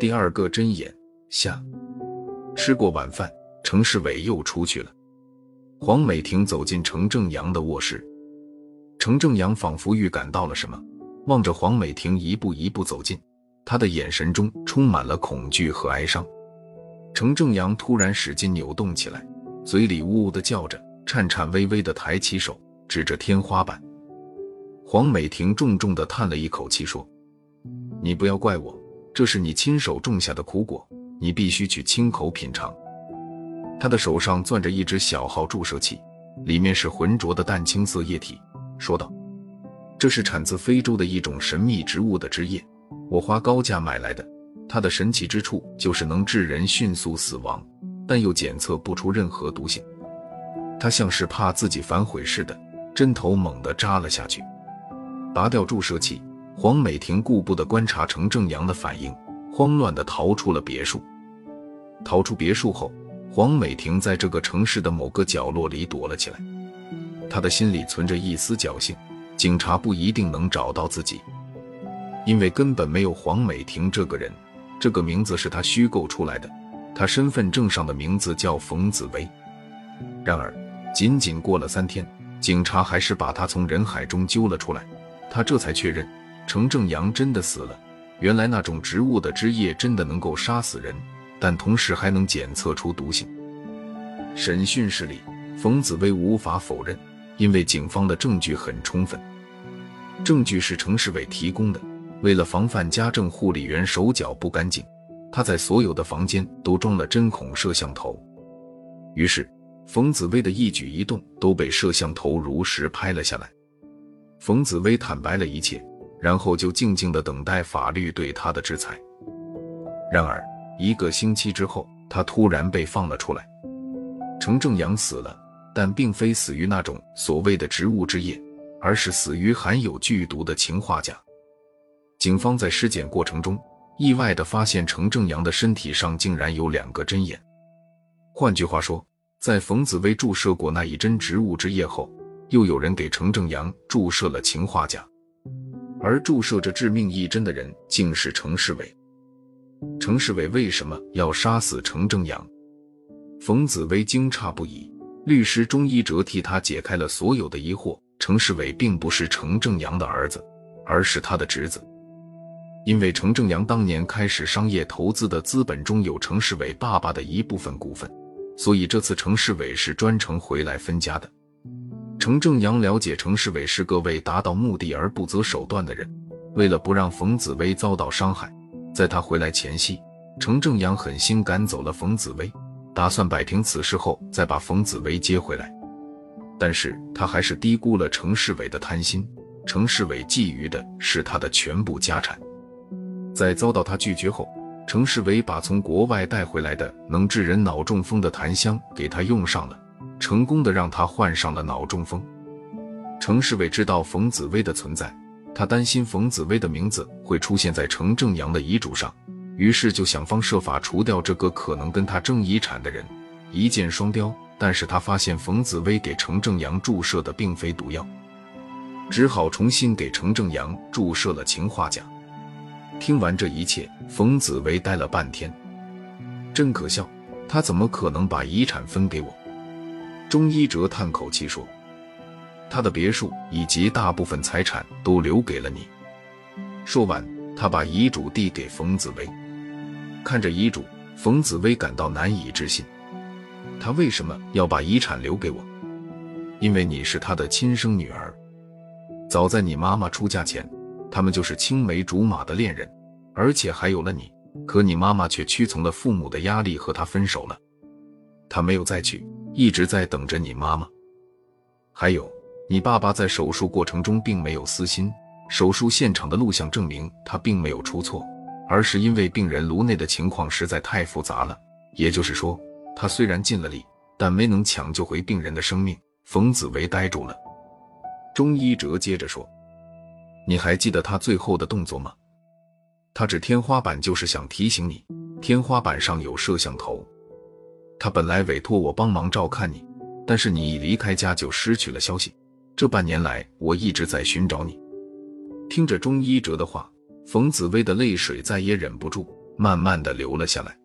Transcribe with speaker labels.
Speaker 1: 第二个针眼下，吃过晚饭，程世伟又出去了。黄美婷走进程正阳的卧室，程正阳仿佛预感到了什么，望着黄美婷一步一步走近，他的眼神中充满了恐惧和哀伤。程正阳突然使劲扭动起来，嘴里呜呜的叫着，颤颤巍巍的抬起手指着天花板。黄美婷重重的叹了一口气，说：“你不要怪我，这是你亲手种下的苦果，你必须去亲口品尝。”他的手上攥着一只小号注射器，里面是浑浊的淡青色液体，说道：“这是产自非洲的一种神秘植物的汁液，我花高价买来的。它的神奇之处就是能致人迅速死亡，但又检测不出任何毒性。”他像是怕自己反悔似的，针头猛地扎了下去。拔掉注射器，黄美婷顾不得观察程正阳的反应，慌乱地逃出了别墅。逃出别墅后，黄美婷在这个城市的某个角落里躲了起来。她的心里存着一丝侥幸，警察不一定能找到自己，因为根本没有黄美婷这个人。这个名字是她虚构出来的，她身份证上的名字叫冯紫薇。然而，仅仅过了三天，警察还是把她从人海中揪了出来。他这才确认，程正阳真的死了。原来那种植物的汁液真的能够杀死人，但同时还能检测出毒性。审讯室里，冯紫薇无法否认，因为警方的证据很充分。证据是程世伟提供的。为了防范家政护理员手脚不干净，他在所有的房间都装了针孔摄像头。于是，冯紫薇的一举一动都被摄像头如实拍了下来。冯紫薇坦白了一切，然后就静静的等待法律对她的制裁。然而一个星期之后，她突然被放了出来。程正阳死了，但并非死于那种所谓的植物之夜，而是死于含有剧毒的氰化钾。警方在尸检过程中，意外的发现程正阳的身体上竟然有两个针眼。换句话说，在冯紫薇注射过那一针植物之夜后。又有人给程正阳注射了氰化钾，而注射这致命一针的人竟是程世伟。程世伟为什么要杀死程正阳？冯紫薇惊诧不已。律师钟一哲替他解开了所有的疑惑：程世伟并不是程正阳的儿子，而是他的侄子。因为程正阳当年开始商业投资的资本中有程世伟爸爸的一部分股份，所以这次程世伟是专程回来分家的。程正阳了解程世伟是个为达到目的而不择手段的人，为了不让冯紫薇遭到伤害，在他回来前夕，程正阳狠心赶走了冯紫薇，打算摆平此事后再把冯紫薇接回来。但是他还是低估了程世伟的贪心，程世伟觊觎的是他的全部家产。在遭到他拒绝后，程世伟把从国外带回来的能治人脑中风的檀香给他用上了。成功的让他患上了脑中风。程世伟知道冯紫薇的存在，他担心冯紫薇的名字会出现在程正阳的遗嘱上，于是就想方设法除掉这个可能跟他争遗产的人，一箭双雕。但是他发现冯紫薇给程正阳注射的并非毒药，只好重新给程正阳注射了氰化钾。听完这一切，冯紫薇呆了半天，真可笑，他怎么可能把遗产分给我？钟一哲叹口气说：“他的别墅以及大部分财产都留给了你。”说完，他把遗嘱递给冯紫薇。看着遗嘱，冯紫薇感到难以置信。他为什么要把遗产留给我？因为你是他的亲生女儿。早在你妈妈出嫁前，他们就是青梅竹马的恋人，而且还有了你。可你妈妈却屈从了父母的压力，和他分手了。他没有再娶。一直在等着你妈妈。还有，你爸爸在手术过程中并没有私心，手术现场的录像证明他并没有出错，而是因为病人颅内的情况实在太复杂了。也就是说，他虽然尽了力，但没能抢救回病人的生命。冯子维呆住了。钟一哲接着说：“你还记得他最后的动作吗？他指天花板，就是想提醒你，天花板上有摄像头。”他本来委托我帮忙照看你，但是你一离开家就失去了消息，这半年来我一直在寻找你。听着钟一哲的话，冯紫薇的泪水再也忍不住，慢慢的流了下来。